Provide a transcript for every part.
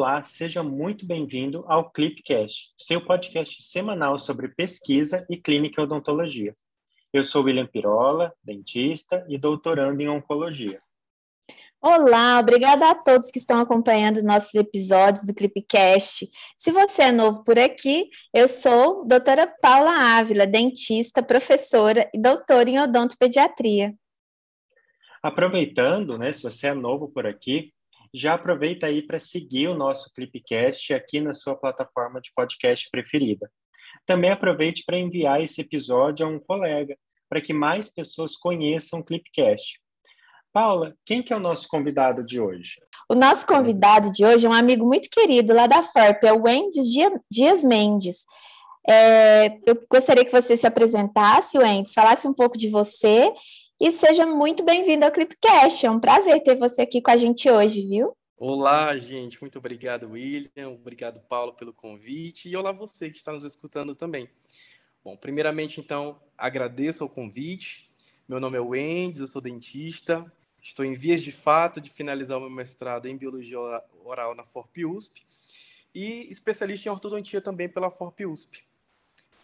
Olá, seja muito bem-vindo ao Clipcast, seu podcast semanal sobre pesquisa e clínica e odontologia. Eu sou William Pirola, dentista e doutorando em oncologia. Olá, obrigada a todos que estão acompanhando nossos episódios do Clipcast. Se você é novo por aqui, eu sou doutora Paula Ávila, dentista, professora e doutora em odontopediatria. Aproveitando, né, se você é novo por aqui, já aproveita aí para seguir o nosso Clipcast aqui na sua plataforma de podcast preferida. Também aproveite para enviar esse episódio a um colega, para que mais pessoas conheçam o Clipcast. Paula, quem que é o nosso convidado de hoje? O nosso convidado de hoje é um amigo muito querido lá da FARP, é o Wendes Dias Mendes. É, eu gostaria que você se apresentasse, Wendes, falasse um pouco de você e seja muito bem-vindo ao Clipcast. É um prazer ter você aqui com a gente hoje, viu? Olá, gente. Muito obrigado, William. Obrigado, Paulo, pelo convite. E olá você que está nos escutando também. Bom, primeiramente, então, agradeço o convite. Meu nome é Wendes, eu sou dentista, Estou em vias de fato de finalizar o meu mestrado em Biologia Oral na FORP USP e especialista em ortodontia também pela FORP USP.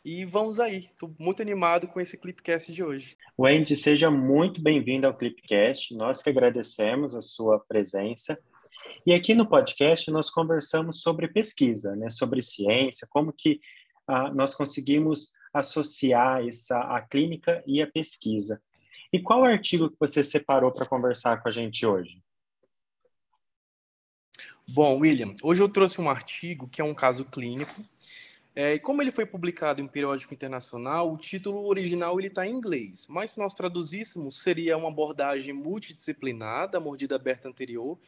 E vamos aí, estou muito animado com esse Clipcast de hoje. Wendy, seja muito bem-vindo ao Clipcast. Nós que agradecemos a sua presença. E aqui no podcast nós conversamos sobre pesquisa, né, sobre ciência, como que ah, nós conseguimos associar essa, a clínica e a pesquisa. E qual artigo que você separou para conversar com a gente hoje? Bom, William, hoje eu trouxe um artigo que é um caso clínico. É, e como ele foi publicado em um periódico internacional, o título original ele está em inglês, mas se nós traduzíssemos, seria uma abordagem multidisciplinar da mordida aberta anterior,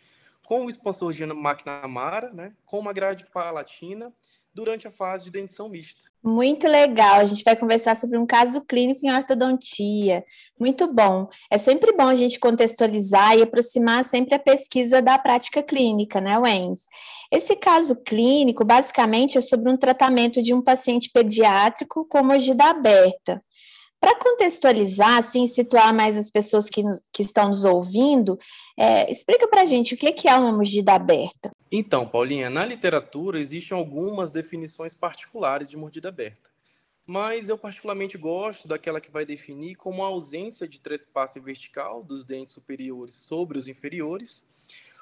com o expansor de McNamara, né, com uma grade palatina, durante a fase de dentição mista. Muito legal. A gente vai conversar sobre um caso clínico em ortodontia. Muito bom. É sempre bom a gente contextualizar e aproximar sempre a pesquisa da prática clínica, né, Wendes? Esse caso clínico, basicamente, é sobre um tratamento de um paciente pediátrico com mordida aberta. Para contextualizar, assim, situar mais as pessoas que, que estão nos ouvindo, é, explica para a gente o que é uma mordida aberta. Então, Paulinha, na literatura existem algumas definições particulares de mordida aberta, mas eu particularmente gosto daquela que vai definir como a ausência de trespasse vertical dos dentes superiores sobre os inferiores,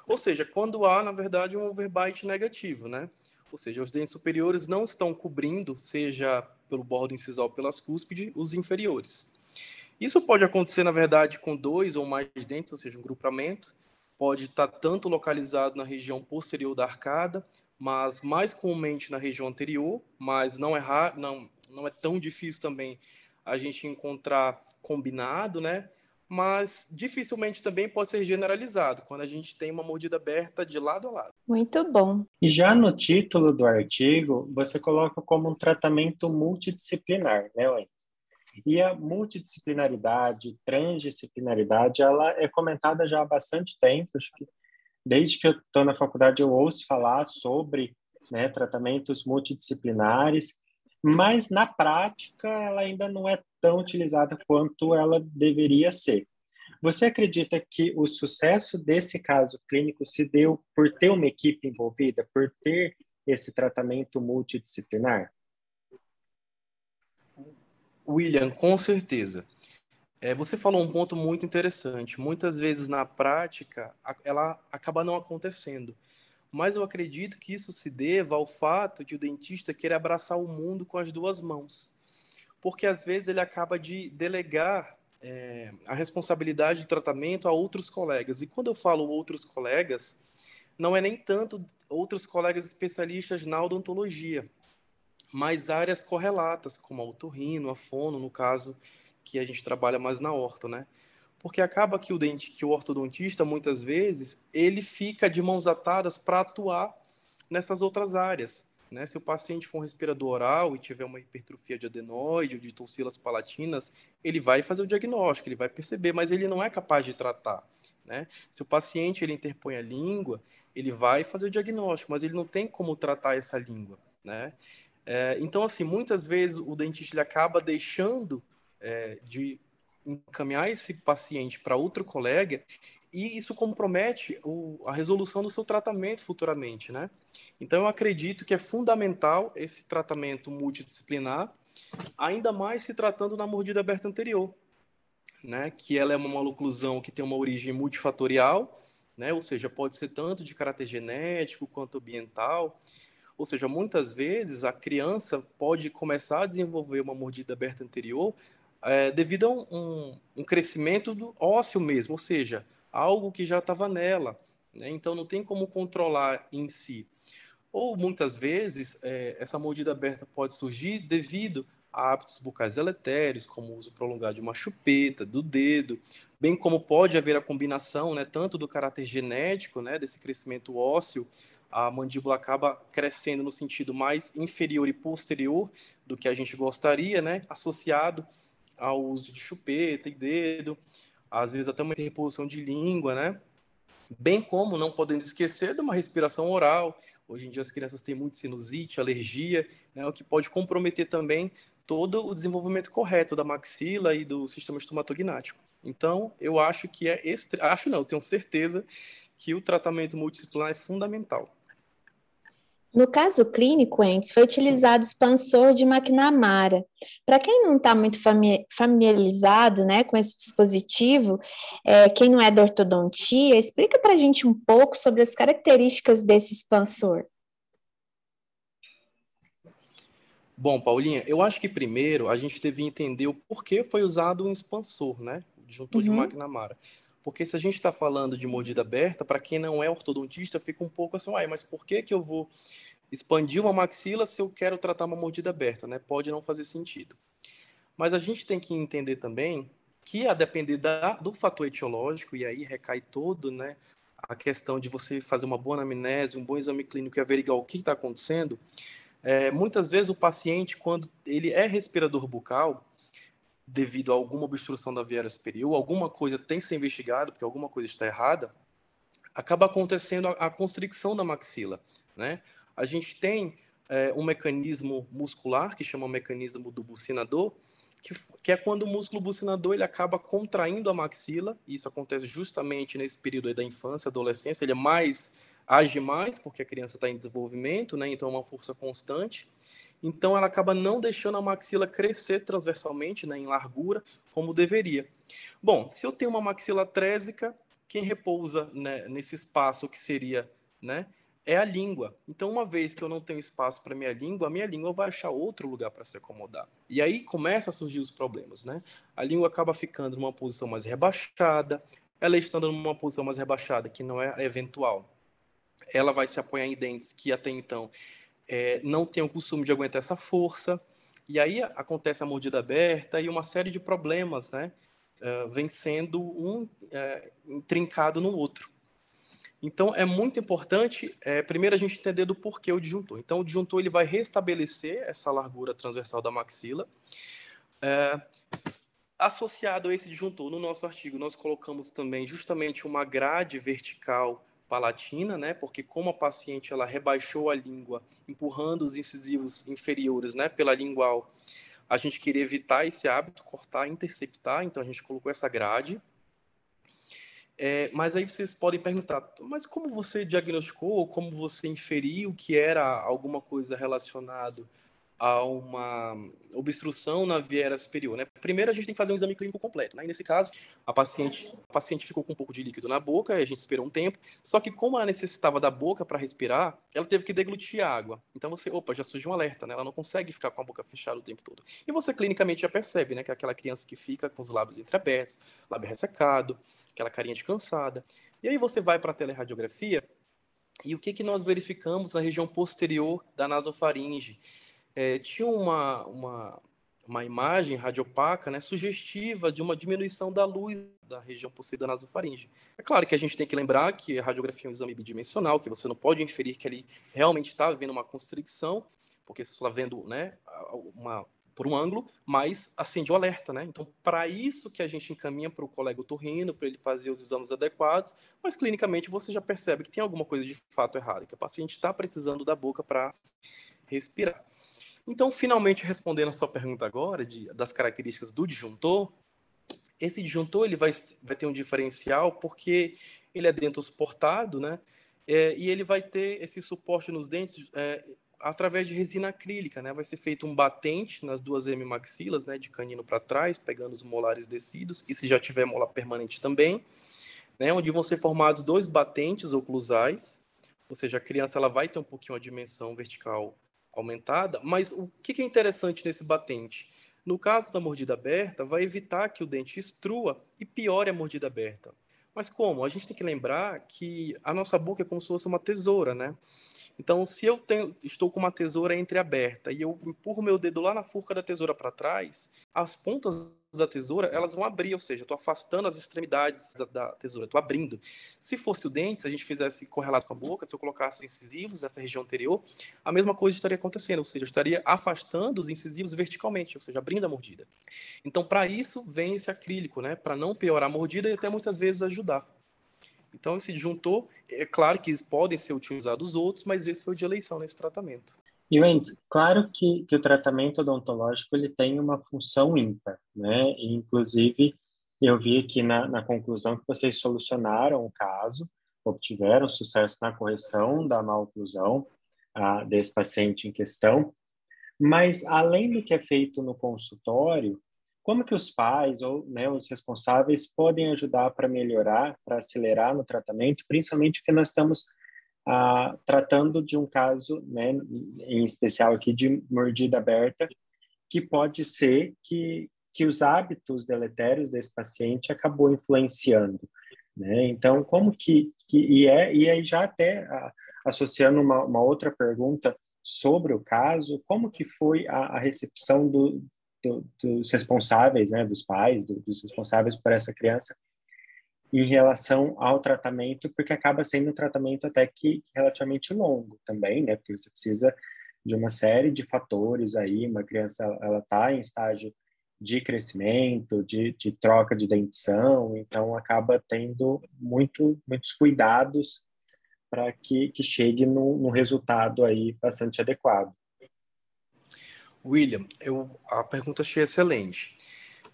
ou seja, quando há, na verdade, um overbite negativo, né? Ou seja, os dentes superiores não estão cobrindo, seja pelo bordo incisal pelas cúspides, os inferiores. Isso pode acontecer, na verdade, com dois ou mais dentes, ou seja, um grupamento. Pode estar tanto localizado na região posterior da arcada, mas mais comumente na região anterior, mas não é, raro, não, não é tão difícil também a gente encontrar combinado, né? Mas dificilmente também pode ser generalizado quando a gente tem uma mordida aberta de lado a lado. Muito bom. E já no título do artigo, você coloca como um tratamento multidisciplinar, né, Wendy? E a multidisciplinaridade, transdisciplinaridade, ela é comentada já há bastante tempo. Acho que desde que eu estou na faculdade eu ouço falar sobre né, tratamentos multidisciplinares, mas na prática ela ainda não é tão utilizada quanto ela deveria ser. Você acredita que o sucesso desse caso clínico se deu por ter uma equipe envolvida, por ter esse tratamento multidisciplinar? William, com certeza. É, você falou um ponto muito interessante. Muitas vezes na prática ela acaba não acontecendo. Mas eu acredito que isso se deva ao fato de o dentista querer abraçar o mundo com as duas mãos. Porque às vezes ele acaba de delegar é, a responsabilidade do tratamento a outros colegas. E quando eu falo outros colegas, não é nem tanto outros colegas especialistas na odontologia, mas áreas correlatas, como a otorrino, a fono, no caso que a gente trabalha mais na orto, né? Porque acaba que o dente, que o ortodontista muitas vezes, ele fica de mãos atadas para atuar nessas outras áreas, né? Se o paciente for um respirador oral e tiver uma hipertrofia de adenoide ou de tonsilas palatinas, ele vai fazer o diagnóstico, ele vai perceber, mas ele não é capaz de tratar, né? Se o paciente ele interpõe a língua, ele vai fazer o diagnóstico, mas ele não tem como tratar essa língua, né? É, então, assim, muitas vezes o dentista ele acaba deixando é, de encaminhar esse paciente para outro colega e isso compromete o, a resolução do seu tratamento futuramente, né? Então, eu acredito que é fundamental esse tratamento multidisciplinar, ainda mais se tratando na mordida aberta anterior, né? Que ela é uma maloclusão que tem uma origem multifatorial, né? Ou seja, pode ser tanto de caráter genético quanto ambiental. Ou seja, muitas vezes a criança pode começar a desenvolver uma mordida aberta anterior é, devido a um, um, crescimento do ósseo mesmo, ou seja, algo que já estava nela. Né? Então não tem como controlar em si. Ou muitas vezes é, essa mordida aberta pode surgir devido a hábitos bucais deletérios, como o uso prolongado de uma chupeta, do dedo, bem como pode haver a combinação, né, tanto do caráter genético, né, desse crescimento ósseo, a mandíbula acaba crescendo no sentido mais inferior e posterior do que a gente gostaria, né, associado ao uso de chupeta e dedo, às vezes até uma interposição de língua, né? Bem como não podendo esquecer de uma respiração oral. Hoje em dia as crianças têm muito sinusite, alergia, né, o que pode comprometer também todo o desenvolvimento correto da maxila e do sistema estomatognático. Então, eu acho que é acho não, tenho certeza que o tratamento multidisciplinar é fundamental. No caso clínico, antes foi utilizado o expansor de McNamara. Para quem não está muito familiarizado né, com esse dispositivo, é, quem não é da ortodontia, explica para a gente um pouco sobre as características desse expansor. Bom, Paulinha, eu acho que primeiro a gente deve entender o porquê foi usado um expansor, né? O disjuntor uhum. de McNamara. Porque se a gente está falando de mordida aberta, para quem não é ortodontista, fica um pouco assim, mas por que, que eu vou expandir uma maxila se eu quero tratar uma mordida aberta, né? Pode não fazer sentido. Mas a gente tem que entender também que a depender da, do fator etiológico, e aí recai todo, né, a questão de você fazer uma boa anamnese, um bom exame clínico e averiguar o que está acontecendo, é, muitas vezes o paciente, quando ele é respirador bucal, devido a alguma obstrução da via superior, alguma coisa tem que ser investigada, porque alguma coisa está errada, acaba acontecendo a, a constricção da maxila, né? A gente tem é, um mecanismo muscular que chama mecanismo do bucinador, que, que, é quando o músculo bucinador ele acaba contraindo a maxila, e isso acontece justamente nesse período da infância, adolescência, ele é mais age mais porque a criança está em desenvolvimento, né? Então é uma força constante. Então ela acaba não deixando a maxila crescer transversalmente, né, em largura, como deveria. Bom, se eu tenho uma maxila trésica, quem repousa né, nesse espaço que seria, né, é a língua. Então, uma vez que eu não tenho espaço para minha língua, a minha língua vai achar outro lugar para se acomodar. E aí começa a surgir os problemas, né? A língua acaba ficando numa posição mais rebaixada, ela estando numa posição mais rebaixada, que não é eventual, ela vai se apoiar em dentes que até então é, não têm o costume de aguentar essa força, e aí acontece a mordida aberta e uma série de problemas, né? Uh, vem sendo um uh, trincado no outro. Então, é muito importante, é, primeiro, a gente entender do porquê o disjuntor. Então, o disjuntor ele vai restabelecer essa largura transversal da maxila. É, associado a esse disjuntor, no nosso artigo, nós colocamos também justamente uma grade vertical palatina, né? Porque como a paciente ela rebaixou a língua, empurrando os incisivos inferiores, né, pela lingual, a gente queria evitar esse hábito, cortar, interceptar, então a gente colocou essa grade. É, mas aí vocês podem perguntar, mas como você diagnosticou, ou como você inferiu que era alguma coisa relacionado a uma obstrução na viera superior, né? Primeiro a gente tem que fazer um exame clínico completo, né? E nesse caso, a paciente, a paciente ficou com um pouco de líquido na boca, a gente esperou um tempo, só que como ela necessitava da boca para respirar, ela teve que deglutir água. Então você, opa, já surgiu um alerta, né? Ela não consegue ficar com a boca fechada o tempo todo. E você clinicamente já percebe, né, que é aquela criança que fica com os lábios entreabertos, lábio ressecado, aquela carinha de cansada. E aí você vai para a teleradiografia e o que que nós verificamos na região posterior da nasofaringe? É, tinha uma, uma, uma imagem radiopaca né, sugestiva de uma diminuição da luz da região possuída nasofaringe. É claro que a gente tem que lembrar que a radiografia é um exame bidimensional, que você não pode inferir que ali realmente está havendo uma constricção, porque você está vendo né, uma, por um ângulo, mas acende o alerta, né? Então, para isso que a gente encaminha para o colega otorrino, para ele fazer os exames adequados, mas clinicamente você já percebe que tem alguma coisa de fato errada, que o paciente está precisando da boca para respirar. Então, finalmente respondendo a sua pergunta agora, de, das características do disjuntor, Esse disjuntor ele vai, vai ter um diferencial porque ele é dentro suportado, né? É, e ele vai ter esse suporte nos dentes é, através de resina acrílica, né? Vai ser feito um batente nas duas hemimaxilas, né? De canino para trás, pegando os molares descidos, e se já tiver mola permanente também, né? Onde vão ser formados dois batentes oclusais, ou seja, a criança ela vai ter um pouquinho a dimensão vertical aumentada, mas o que é interessante nesse batente? No caso da mordida aberta, vai evitar que o dente estrua e piore a mordida aberta. Mas como? A gente tem que lembrar que a nossa boca é como se fosse uma tesoura, né? Então, se eu tenho, estou com uma tesoura entreaberta e eu empurro meu dedo lá na furca da tesoura para trás, as pontas da tesoura elas vão abrir, ou seja, estou afastando as extremidades da, da tesoura, estou abrindo. Se fosse o dente, se a gente fizesse correlato com a boca, se eu colocasse os incisivos nessa região anterior, a mesma coisa estaria acontecendo, ou seja, eu estaria afastando os incisivos verticalmente, ou seja, abrindo a mordida. Então, para isso, vem esse acrílico, né, para não piorar a mordida e até muitas vezes ajudar. Então, esse disjuntor, é claro que podem ser utilizados outros, mas esse foi o de eleição nesse tratamento. E, Mendes, claro que, que o tratamento odontológico ele tem uma função ímpar, né? E, inclusive, eu vi aqui na, na conclusão que vocês solucionaram o caso, obtiveram sucesso na correção da maloclusão ah, desse paciente em questão, mas, além do que é feito no consultório, como que os pais ou né, os responsáveis podem ajudar para melhorar, para acelerar no tratamento, principalmente porque nós estamos ah, tratando de um caso, né, em especial aqui de mordida aberta, que pode ser que, que os hábitos deletérios desse paciente acabou influenciando, né? Então, como que, que e é e aí já até ah, associando uma, uma outra pergunta sobre o caso, como que foi a, a recepção do, do, dos responsáveis, né, dos pais, do, dos responsáveis por essa criança, em relação ao tratamento, porque acaba sendo um tratamento até que relativamente longo também, né, porque você precisa de uma série de fatores aí, uma criança, ela está em estágio de crescimento, de, de troca de dentição, então acaba tendo muito, muitos cuidados para que, que chegue no, no resultado aí bastante adequado. William, eu, a pergunta achei excelente.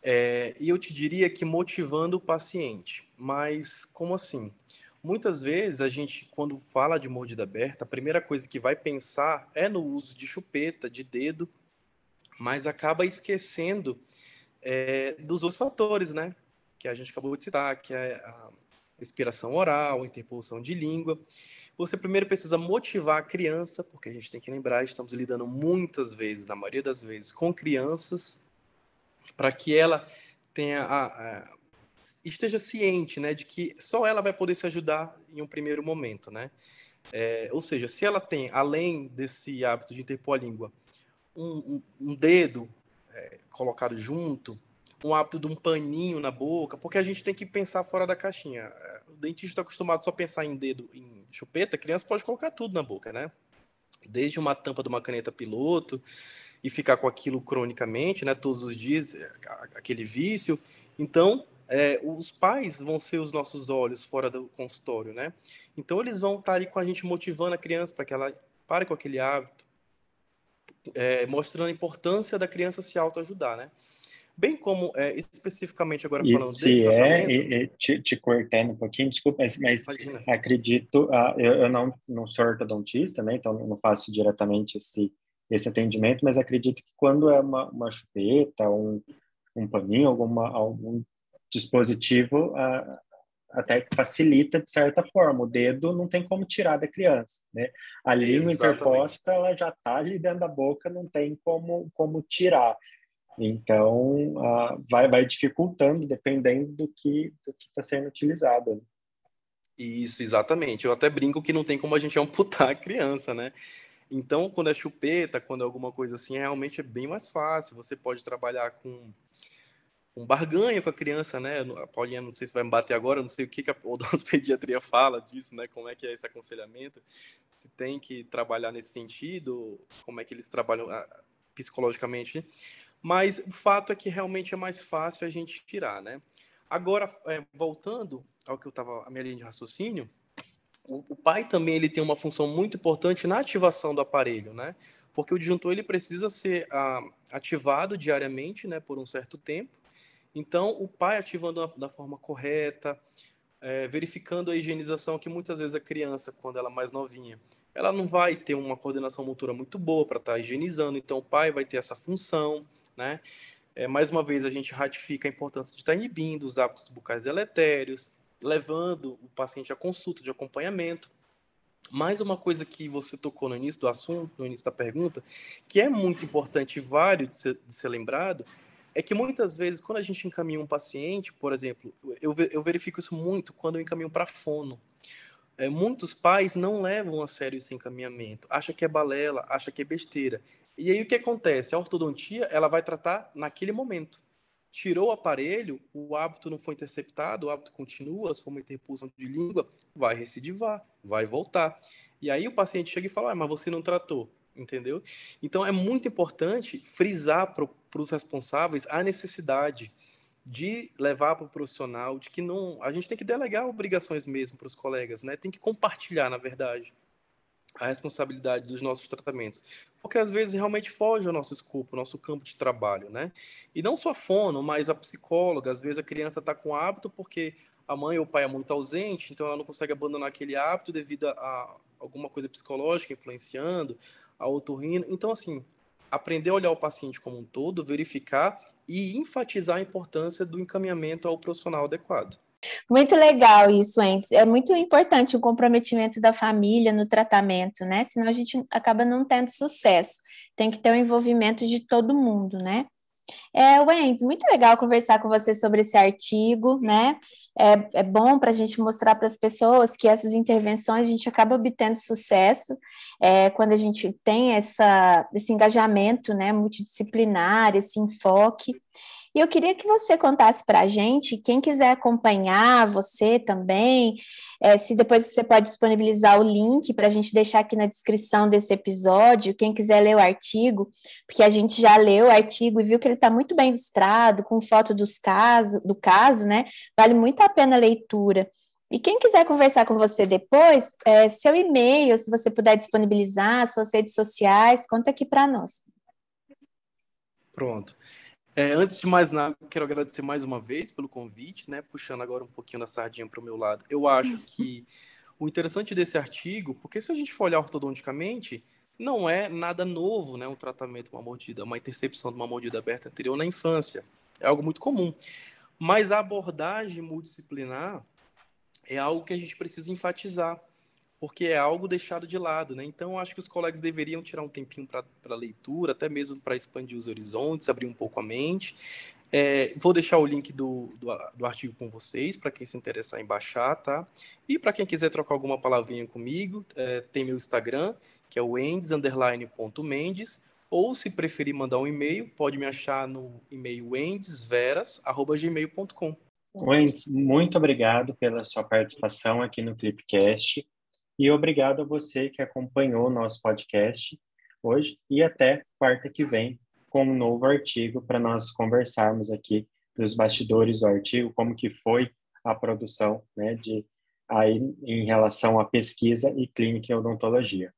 É, e eu te diria que motivando o paciente. Mas como assim? Muitas vezes a gente, quando fala de mordida aberta, a primeira coisa que vai pensar é no uso de chupeta, de dedo, mas acaba esquecendo é, dos outros fatores, né? Que a gente acabou de citar, que é a respiração oral, a interpolação de língua. Você primeiro precisa motivar a criança, porque a gente tem que lembrar, estamos lidando muitas vezes, na maioria das vezes, com crianças, para que ela tenha a, a, esteja ciente, né, de que só ela vai poder se ajudar em um primeiro momento, né? É, ou seja, se ela tem, além desse hábito de interpor a língua, um, um, dedo é, colocado junto, um hábito de um paninho na boca, porque a gente tem que pensar fora da caixinha. O dentista está acostumado só a pensar em dedo, em chupeta, a criança pode colocar tudo na boca, né? Desde uma tampa de uma caneta piloto e ficar com aquilo cronicamente, né? Todos os dias, é, aquele vício. Então, é, os pais vão ser os nossos olhos fora do consultório, né? Então, eles vão estar ali com a gente motivando a criança para que ela pare com aquele hábito, é, mostrando a importância da criança se autoajudar, né? Bem como é, especificamente agora e falando se é, e, e te, te, cortando um pouquinho, desculpa, mas, mas acredito, uh, eu, eu, não, não sou ortodontista, né, então não faço diretamente esse, esse atendimento, mas acredito que quando é uma, uma chupeta, um, um paninho, alguma, algum dispositivo, uh, até facilita de certa forma. O dedo não tem como tirar da criança, né? A língua Exatamente. interposta, ela já está ali dentro da boca, não tem como, como tirar. Então, uh, vai, vai dificultando dependendo do que do que está sendo utilizado. Né? Isso, exatamente. Eu até brinco que não tem como a gente amputar a criança, né? Então, quando é chupeta, quando é alguma coisa assim, realmente é bem mais fácil. Você pode trabalhar com um barganha com a criança, né? A Paulinha, não sei se vai me bater agora, não sei o que, que a odontopediatria fala disso, né? Como é que é esse aconselhamento? Se tem que trabalhar nesse sentido, como é que eles trabalham ah, psicologicamente, né? Mas o fato é que realmente é mais fácil a gente tirar, né? Agora, é, voltando ao que eu estava, a minha linha de raciocínio, o, o, pai também ele tem uma função muito importante na ativação do aparelho, né? Porque o disjuntor ele precisa ser ah, ativado diariamente, né, por um certo tempo, Então, o pai ativando da forma correta, é, verificando a higienização, que muitas vezes a criança, quando ela é mais novinha, ela não vai ter uma coordenação motora muito boa para estar tá higienizando, então o pai vai ter essa função, né? É, mais uma vez, a gente ratifica a importância de estar tá inibindo os hábitos bucais deletérios, levando o paciente à consulta de acompanhamento. Mais uma coisa que você tocou no início do assunto, no início da pergunta, que é muito importante e válido ser, de ser lembrado, é que muitas vezes, quando a gente encaminha um paciente, por exemplo, eu, eu verifico isso muito quando eu encaminho para fono. É, muitos pais não levam a sério esse encaminhamento, acha que é balela, acha que é besteira. E aí o que acontece? A ortodontia ela vai tratar naquele momento. Tirou o aparelho, o hábito não foi interceptado, o hábito continua, se for uma interpulsão de língua, vai recidivar, vai voltar. E aí o paciente chega e fala, ah, mas você não tratou entendeu? Então é muito importante frisar para os responsáveis a necessidade de levar para o profissional, de que não, a gente tem que delegar obrigações mesmo para os colegas, né? Tem que compartilhar, na verdade, a responsabilidade dos nossos tratamentos, porque às vezes realmente foge ao nosso escopo, ao nosso campo de trabalho, né? E não só a fono, mas a psicóloga, às vezes a criança está com hábito porque a mãe ou o pai é muito ausente, então ela não consegue abandonar aquele hábito devido a alguma coisa psicológica influenciando, a otorrino. Então, assim, aprender a olhar o paciente como um todo, verificar e enfatizar a importância do encaminhamento ao profissional adequado. Muito legal isso, antes. É muito importante o comprometimento da família no tratamento, né? Senão a gente acaba não tendo sucesso. Tem que ter o envolvimento de todo mundo, né? É, Wendy, muito legal conversar com você sobre esse artigo, né? É, é bom para a gente mostrar para as pessoas que essas intervenções a gente acaba obtendo sucesso é, quando a gente tem essa, esse engajamento né, multidisciplinar, esse enfoque. E eu queria que você contasse para a gente, quem quiser acompanhar você também, é, se depois você pode disponibilizar o link para a gente deixar aqui na descrição desse episódio, quem quiser ler o artigo, porque a gente já leu o artigo e viu que ele está muito bem ilustrado, com foto dos casos, do caso, né? Vale muito a pena a leitura. E quem quiser conversar com você depois, é, seu e-mail, se você puder disponibilizar, suas redes sociais, conta aqui para nós. Pronto. É, antes de mais nada, quero agradecer mais uma vez pelo convite, né? Puxando agora um pouquinho da sardinha para o meu lado. Eu acho que o interessante desse artigo, porque se a gente for olhar ortodonticamente, não é nada novo, né? Um tratamento, uma mordida, uma intercepção de uma mordida aberta anterior na infância. É algo muito comum. Mas a abordagem multidisciplinar é algo que a gente precisa enfatizar porque é algo deixado de lado, né? Então, acho que os colegas deveriam tirar um tempinho para leitura, até mesmo para expandir os horizontes, abrir um pouco a mente. É, vou deixar o link do, do, do artigo com vocês, para quem se interessar em baixar, tá? E para quem quiser trocar alguma palavrinha comigo, é, tem meu Instagram, que é o endes_mendes, ou se preferir mandar um e-mail, pode me achar no e-mail endesveras.gmail.com. Wendes, muito obrigado pela sua participação aqui no Clipcast. E obrigado a você que acompanhou o nosso podcast hoje e até quarta que vem com um novo artigo para nós conversarmos aqui dos bastidores do artigo, como que foi a produção, né, de aí em relação à pesquisa e clínica em odontologia.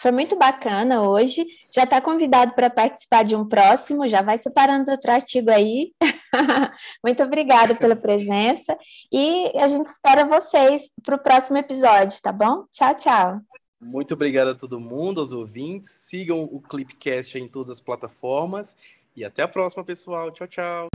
Foi muito bacana hoje. Já está convidado para participar de um próximo, já vai separando outro artigo aí. muito obrigada pela presença e a gente espera vocês para o próximo episódio, tá bom? Tchau, tchau. Muito obrigado a todo mundo, aos ouvintes. Sigam o Clipcast em todas as plataformas e até a próxima, pessoal. Tchau, tchau.